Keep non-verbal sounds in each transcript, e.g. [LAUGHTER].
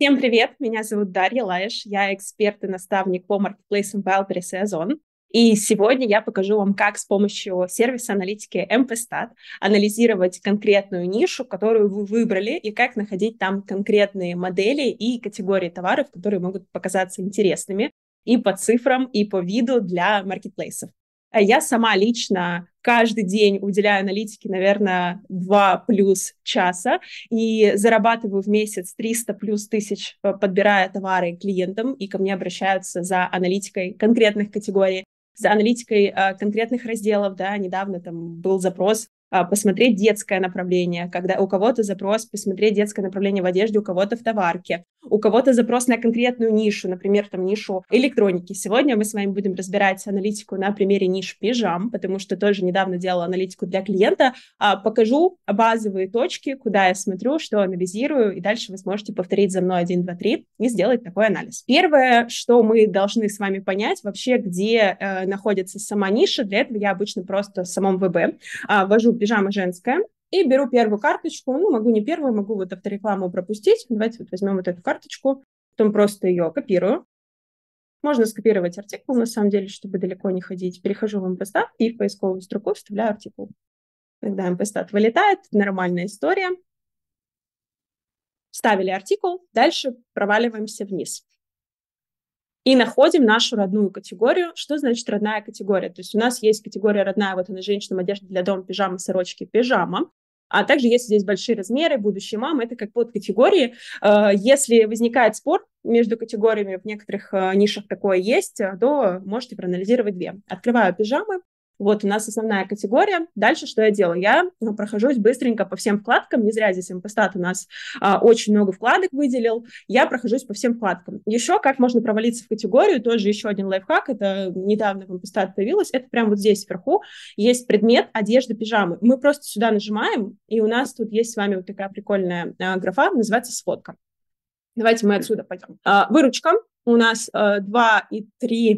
Всем привет, меня зовут Дарья Лаеш, я эксперт и наставник по маркетплейсам Wildberries и Озон. И сегодня я покажу вам, как с помощью сервиса аналитики MPStat анализировать конкретную нишу, которую вы выбрали, и как находить там конкретные модели и категории товаров, которые могут показаться интересными и по цифрам, и по виду для маркетплейсов. А я сама лично каждый день уделяю аналитике, наверное, 2 плюс часа и зарабатываю в месяц 300 плюс тысяч, э, подбирая товары клиентам, и ко мне обращаются за аналитикой конкретных категорий, за аналитикой э, конкретных разделов, да, недавно там был запрос посмотреть детское направление, когда у кого-то запрос посмотреть детское направление в одежде, у кого-то в товарке, у кого-то запрос на конкретную нишу, например, там нишу электроники. Сегодня мы с вами будем разбирать аналитику на примере ниш пижам, потому что тоже недавно делала аналитику для клиента. А, покажу базовые точки, куда я смотрю, что анализирую, и дальше вы сможете повторить за мной 1, 2, 3 и сделать такой анализ. Первое, что мы должны с вами понять, вообще, где э, находится сама ниша, для этого я обычно просто в самом ВБ э, ввожу пижама женская, и беру первую карточку, ну, могу не первую, могу вот авторекламу пропустить. Давайте вот возьмем вот эту карточку, потом просто ее копирую. Можно скопировать артикул, на самом деле, чтобы далеко не ходить. Перехожу в MPStat и в поисковую строку вставляю артикул. Когда MPStat вылетает, нормальная история. Вставили артикул, дальше проваливаемся вниз и находим нашу родную категорию. Что значит родная категория? То есть у нас есть категория родная, вот она женщинам одежда для дома, пижама, сорочки, пижама. А также есть здесь большие размеры, будущие мамы, это как под категории. Э, если возникает спор между категориями, в некоторых э, нишах такое есть, э, то можете проанализировать две. Открываю пижамы, вот у нас основная категория. Дальше что я делаю? Я ну, прохожусь быстренько по всем вкладкам. Не зря здесь Импостат у нас а, очень много вкладок выделил. Я прохожусь по всем вкладкам. Еще как можно провалиться в категорию, тоже еще один лайфхак, это недавно в Импостат появилось, это прямо вот здесь вверху есть предмет одежда, пижамы. Мы просто сюда нажимаем, и у нас тут есть с вами вот такая прикольная а, графа, называется сводка. Давайте мы отсюда пойдем. А, выручка у нас э, 2,3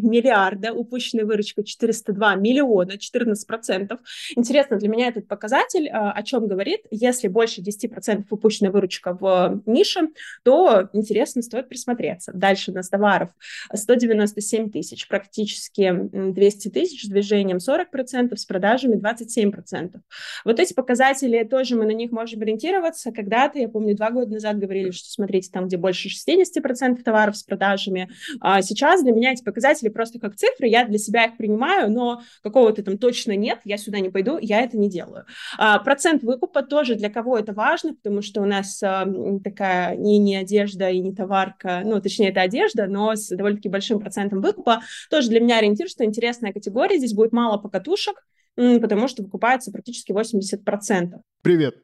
миллиарда, упущенная выручка 402 миллиона, 14%. Интересно, для меня этот показатель э, о чем говорит? Если больше 10% упущенная выручка в нише, то интересно, стоит присмотреться. Дальше у нас товаров 197 тысяч, практически 200 тысяч, с движением 40%, с продажами 27%. Вот эти показатели тоже мы на них можем ориентироваться. Когда-то, я помню, два года назад говорили, что смотрите, там, где больше 60% товаров с продажами, цифрами. А сейчас для меня эти показатели просто как цифры, я для себя их принимаю, но какого-то там точно нет, я сюда не пойду, я это не делаю. А, процент выкупа тоже для кого это важно, потому что у нас а, такая не, не одежда и не товарка, ну, точнее, это одежда, но с довольно-таки большим процентом выкупа. Тоже для меня ориентир, что интересная категория, здесь будет мало покатушек, потому что выкупается практически 80%. Привет,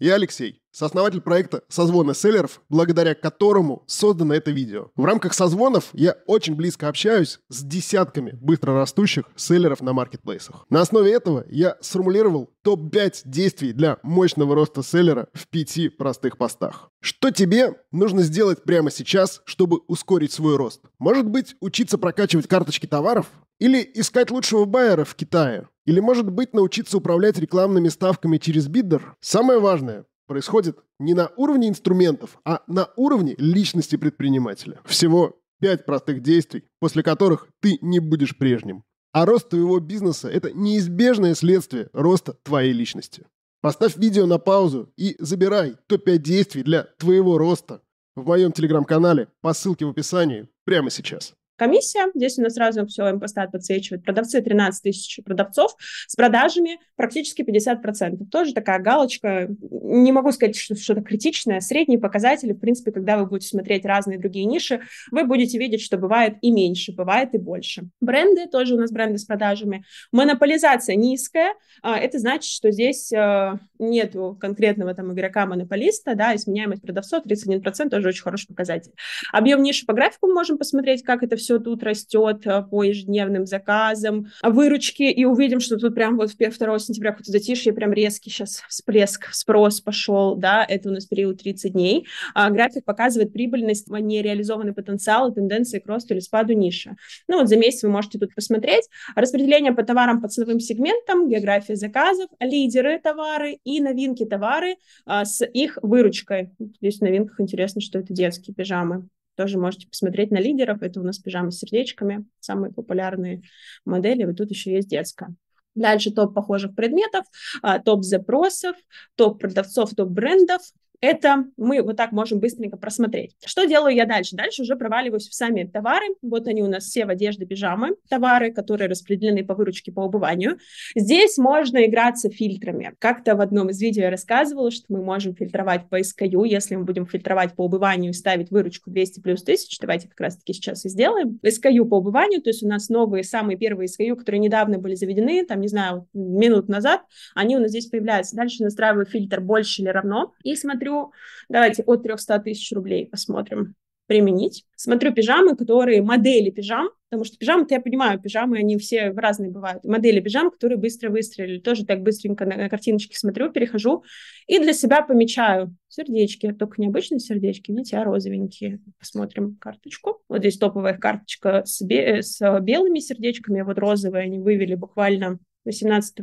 я Алексей, сооснователь проекта «Созвоны селлеров», благодаря которому создано это видео. В рамках созвонов я очень близко общаюсь с десятками быстрорастущих селлеров на маркетплейсах. На основе этого я сформулировал топ-5 действий для мощного роста селлера в пяти простых постах. Что тебе нужно сделать прямо сейчас, чтобы ускорить свой рост? Может быть, учиться прокачивать карточки товаров? Или искать лучшего байера в Китае? Или, может быть, научиться управлять рекламными ставками через биддер? Самое важное происходит не на уровне инструментов, а на уровне личности предпринимателя. Всего пять простых действий, после которых ты не будешь прежним. А рост твоего бизнеса – это неизбежное следствие роста твоей личности. Поставь видео на паузу и забирай топ-5 действий для твоего роста в моем телеграм-канале по ссылке в описании прямо сейчас комиссия. Здесь у нас сразу все импостат подсвечивает. Продавцы 13 тысяч продавцов с продажами практически 50%. Тоже такая галочка. Не могу сказать, что что-то критичное. Средние показатели, в принципе, когда вы будете смотреть разные другие ниши, вы будете видеть, что бывает и меньше, бывает и больше. Бренды, тоже у нас бренды с продажами. Монополизация низкая. А, это значит, что здесь а, нету конкретного там игрока-монополиста, да, и сменяемость продавцов 31% тоже очень хороший показатель. Объем ниши по графику мы можем посмотреть, как это все все тут растет э, по ежедневным заказам, выручки, и увидим, что тут прям вот 2 сентября какое-то затишье, прям резкий сейчас всплеск, спрос пошел, да, это у нас период 30 дней. А график показывает прибыльность, нереализованный потенциал и тенденции к росту или спаду ниши. Ну вот за месяц вы можете тут посмотреть. Распределение по товарам по ценовым сегментам, география заказов, лидеры товары и новинки товары а, с их выручкой. Здесь в новинках интересно, что это детские пижамы. Тоже можете посмотреть на лидеров. Это у нас пижамы с сердечками, самые популярные модели. Вот тут еще есть детская. Дальше топ похожих предметов, а, топ запросов, топ продавцов, топ брендов, это мы вот так можем быстренько просмотреть. Что делаю я дальше? Дальше уже проваливаюсь в сами товары. Вот они у нас все в одежде, пижамы, товары, которые распределены по выручке, по убыванию. Здесь можно играться фильтрами. Как-то в одном из видео я рассказывала, что мы можем фильтровать по SKU. Если мы будем фильтровать по убыванию и ставить выручку 200 плюс 1000, давайте как раз-таки сейчас и сделаем. SKU по убыванию, то есть у нас новые, самые первые SKU, которые недавно были заведены, там, не знаю, минут назад, они у нас здесь появляются. Дальше настраиваю фильтр больше или равно и смотрю, смотрю, давайте от 300 тысяч рублей посмотрим, применить. Смотрю пижамы, которые модели пижам, потому что пижамы-то я понимаю, пижамы, они все разные бывают. Модели пижам, которые быстро выстрелили. Тоже так быстренько на, на картиночки смотрю, перехожу и для себя помечаю сердечки, только не обычные сердечки, видите, а розовенькие. Посмотрим карточку. Вот здесь топовая карточка с, бе- с белыми сердечками, вот розовые они вывели буквально 18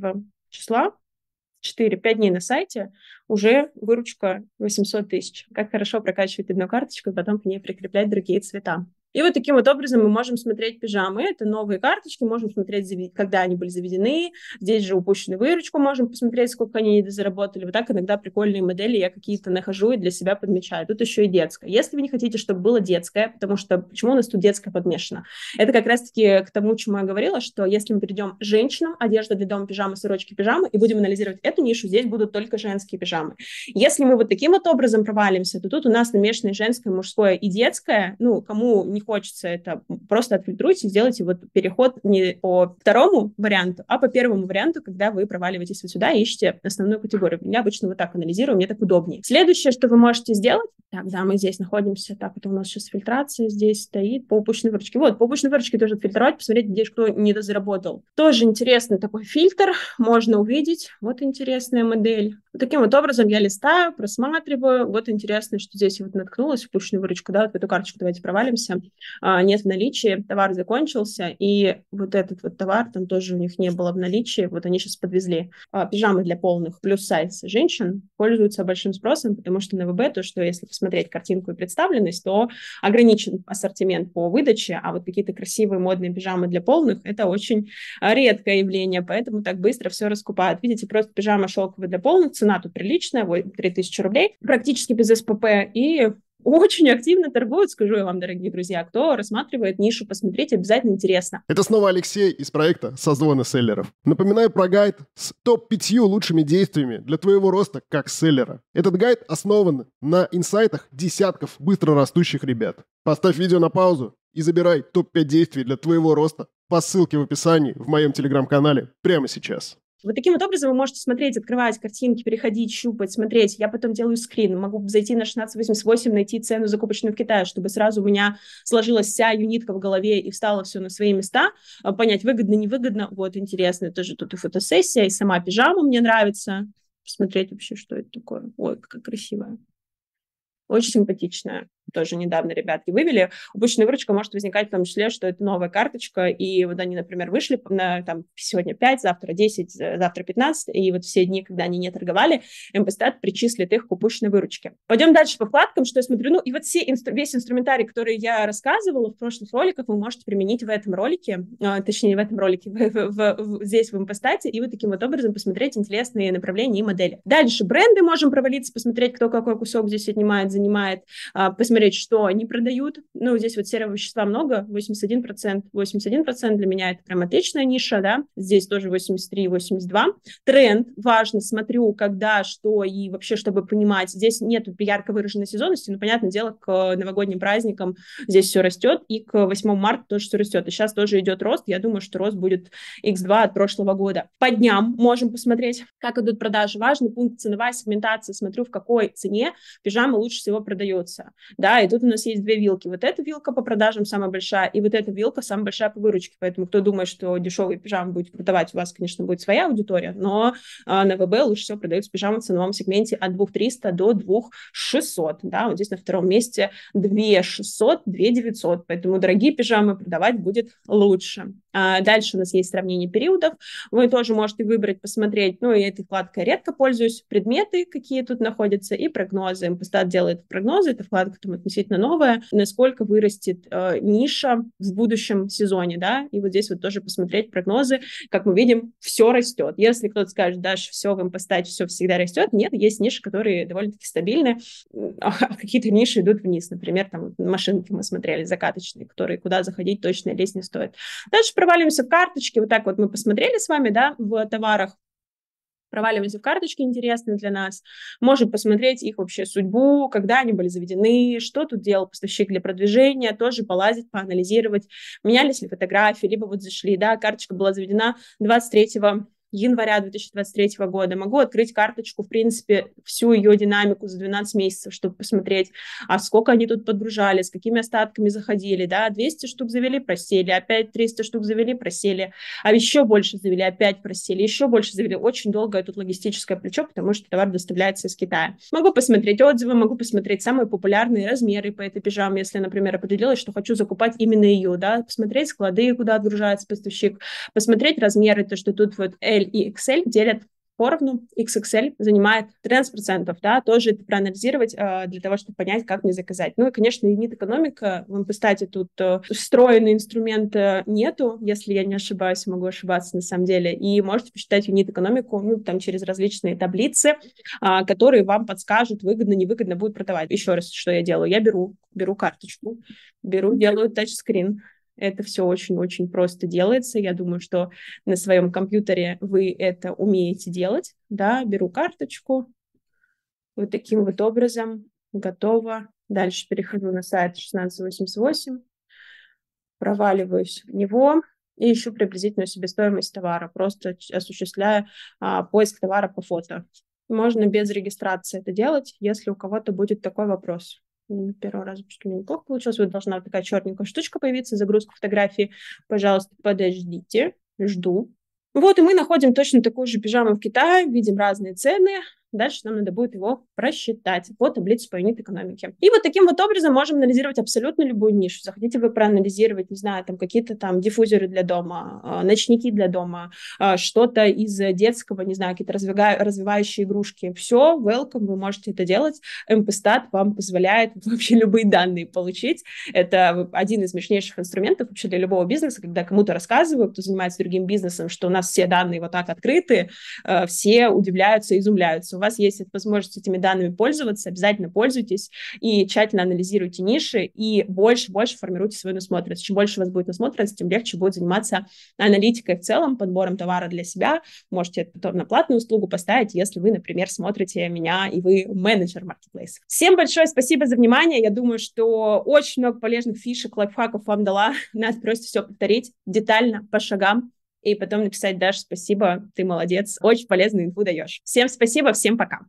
числа. 4-5 дней на сайте, уже выручка 800 тысяч. Как хорошо прокачивать одну карточку и потом к ней прикреплять другие цвета. И вот таким вот образом мы можем смотреть пижамы. Это новые карточки, можем смотреть, когда они были заведены. Здесь же упущенную выручку можем посмотреть, сколько они заработали. Вот так иногда прикольные модели я какие-то нахожу и для себя подмечаю. Тут еще и детская. Если вы не хотите, чтобы было детское, потому что почему у нас тут детское подмешано? Это как раз-таки к тому, чему я говорила, что если мы перейдем женщинам, одежда для дома, пижамы, сорочки, пижамы, и будем анализировать эту нишу, здесь будут только женские пижамы. Если мы вот таким вот образом провалимся, то тут у нас намешанное женское, мужское и детское. Ну, кому не хочется это, просто отфильтруйте, сделайте вот переход не по второму варианту, а по первому варианту, когда вы проваливаетесь вот сюда и ищете основную категорию. Я обычно вот так анализирую, мне так удобнее. Следующее, что вы можете сделать, так, да, мы здесь находимся, так, это у нас сейчас фильтрация здесь стоит по упущенной выручке. Вот, по упущенной выручке тоже отфильтровать, посмотреть, где кто не дозаработал. Тоже интересный такой фильтр, можно увидеть. Вот интересная модель. Таким вот образом я листаю, просматриваю. Вот интересно, что здесь вот наткнулась, упущенную выручку, да, вот в эту карточку давайте провалимся. А, нет в наличии, товар закончился, и вот этот вот товар там тоже у них не было в наличии, вот они сейчас подвезли. А, пижамы для полных плюс сайз женщин пользуются большим спросом, потому что на ВБ то, что если посмотреть картинку и представленность, то ограничен ассортимент по выдаче, а вот какие-то красивые модные пижамы для полных – это очень редкое явление, поэтому так быстро все раскупают. Видите, просто пижама шелковая для полных, цена тут приличная, 3000 рублей, практически без СПП, и очень активно торгуют, скажу я вам, дорогие друзья. Кто рассматривает нишу, посмотрите, обязательно интересно. Это снова Алексей из проекта «Созвоны селлеров». Напоминаю про гайд с топ-5 лучшими действиями для твоего роста как селлера. Этот гайд основан на инсайтах десятков быстро растущих ребят. Поставь видео на паузу и забирай топ-5 действий для твоего роста по ссылке в описании в моем телеграм-канале прямо сейчас. Вот таким вот образом вы можете смотреть, открывать картинки, переходить, щупать, смотреть. Я потом делаю скрин, могу зайти на 1688, найти цену закупочную в Китае, чтобы сразу у меня сложилась вся юнитка в голове и встало все на свои места, а, понять, выгодно, невыгодно. Вот, интересно, тоже тут и фотосессия, и сама пижама мне нравится. Посмотреть вообще, что это такое. Ой, какая красивая. Очень симпатичная тоже недавно ребятки вывели, упущенная выручка может возникать в том числе, что это новая карточка, и вот они, например, вышли на там сегодня 5, завтра 10, завтра 15, и вот все дни, когда они не торговали, МПСТАТ причислит их к упущенной выручке. Пойдем дальше по вкладкам, что я смотрю, ну и вот все, весь инструментарий, который я рассказывала в прошлых роликах, вы можете применить в этом ролике, а, точнее, в этом ролике, [LAUGHS] в, в, в, здесь в МПСТАТе, и вот таким вот образом посмотреть интересные направления и модели. Дальше бренды можем провалиться, посмотреть, кто какой кусок здесь отнимает, занимает, а, посмотреть что они продают. Ну, здесь вот серого вещества много, 81%. 81% для меня это прям отличная ниша, да. Здесь тоже 83, 82. Тренд важно, смотрю, когда, что и вообще, чтобы понимать. Здесь нет ярко выраженной сезонности, но, понятное дело, к новогодним праздникам здесь все растет, и к 8 марта тоже все растет. И сейчас тоже идет рост. Я думаю, что рост будет x2 от прошлого года. По дням можем посмотреть, как идут продажи. Важный пункт ценовая сегментация. Смотрю, в какой цене пижамы лучше всего продается, да, и тут у нас есть две вилки. Вот эта вилка по продажам самая большая, и вот эта вилка самая большая по выручке. Поэтому кто думает, что дешевый пижам будет продавать, у вас, конечно, будет своя аудитория, но а, на ВБ лучше всего продаются пижамы в ценовом сегменте от 2300 до 2600, да, вот здесь на втором месте 2600, 2900, поэтому дорогие пижамы продавать будет лучше. А дальше у нас есть сравнение периодов, вы тоже можете выбрать, посмотреть, ну, и этой вкладкой редко пользуюсь, предметы, какие тут находятся, и прогнозы. Импостат делает прогнозы, это вкладка там относительно новая, насколько вырастет э, ниша в будущем сезоне, да, и вот здесь вот тоже посмотреть прогнозы, как мы видим, все растет. Если кто-то скажет, Даш, все в импостате, все всегда растет, нет, есть ниши, которые довольно-таки стабильны, а [LAUGHS] какие-то ниши идут вниз, например, там машинки мы смотрели, закаточные, которые куда заходить точно лезть не стоит. Дальше проваливаемся в карточки, вот так вот мы посмотрели с вами, да, в товарах, проваливаемся в карточки интересные для нас, можем посмотреть их вообще судьбу, когда они были заведены, что тут делал поставщик для продвижения, тоже полазить, поанализировать, менялись ли фотографии, либо вот зашли, да, карточка была заведена 23 января 2023 года. Могу открыть карточку, в принципе, всю ее динамику за 12 месяцев, чтобы посмотреть, а сколько они тут подгружали, с какими остатками заходили, да, 200 штук завели, просели, опять 300 штук завели, просели, а еще больше завели, опять просели, еще больше завели. Очень долгое тут логистическое плечо, потому что товар доставляется из Китая. Могу посмотреть отзывы, могу посмотреть самые популярные размеры по этой пижаме, если, например, определилась, что хочу закупать именно ее, да, посмотреть склады, куда отгружается поставщик, посмотреть размеры, то, что тут вот L и XL делят поровну, XXL занимает 13%, да, тоже это проанализировать э, для того, чтобы понять, как мне заказать. Ну и, конечно, юнит-экономика, в импостате тут э, встроенный инструмент э, нету, если я не ошибаюсь, могу ошибаться на самом деле, и можете посчитать юнит-экономику, ну, там, через различные таблицы, э, которые вам подскажут, выгодно, невыгодно будет продавать. Еще раз, что я делаю? Я беру, беру карточку, беру, делаю тачскрин, это все очень-очень просто делается. Я думаю, что на своем компьютере вы это умеете делать. Да, беру карточку. Вот таким вот образом. Готово. Дальше перехожу на сайт 1688. Проваливаюсь в него и ищу приблизительную себестоимость товара, просто осуществляя а, поиск товара по фото. Можно без регистрации это делать, если у кого-то будет такой вопрос первого раза почему то неплохо получилось. Вот должна такая черненькая штучка появиться, загрузка фотографии. Пожалуйста, подождите, жду. Вот, и мы находим точно такую же пижаму в Китае, видим разные цены, Дальше нам надо будет его просчитать по таблице по юнит-экономике. И вот таким вот образом можем анализировать абсолютно любую нишу. Захотите вы проанализировать, не знаю, там какие-то там диффузеры для дома, а, ночники для дома, а, что-то из детского, не знаю, какие-то развивающие игрушки. Все, welcome, вы можете это делать. МПСтат вам позволяет [LAUGHS] вообще любые данные получить. Это один из мощнейших инструментов вообще для любого бизнеса, когда кому-то рассказываю, кто занимается другим бизнесом, что у нас все данные вот так открыты, а, все удивляются, изумляются у вас есть возможность этими данными пользоваться, обязательно пользуйтесь и тщательно анализируйте ниши и больше-больше формируйте свою насмотренность. Чем больше у вас будет насмотренность, тем легче будет заниматься аналитикой в целом, подбором товара для себя. Можете это потом на платную услугу поставить, если вы, например, смотрите меня и вы менеджер маркетплейса. Всем большое спасибо за внимание. Я думаю, что очень много полезных фишек, лайфхаков вам дала. [LAUGHS] Надо просто все повторить детально, по шагам и потом написать, Даш, спасибо, ты молодец, очень полезную инфу даешь. Всем спасибо, всем пока.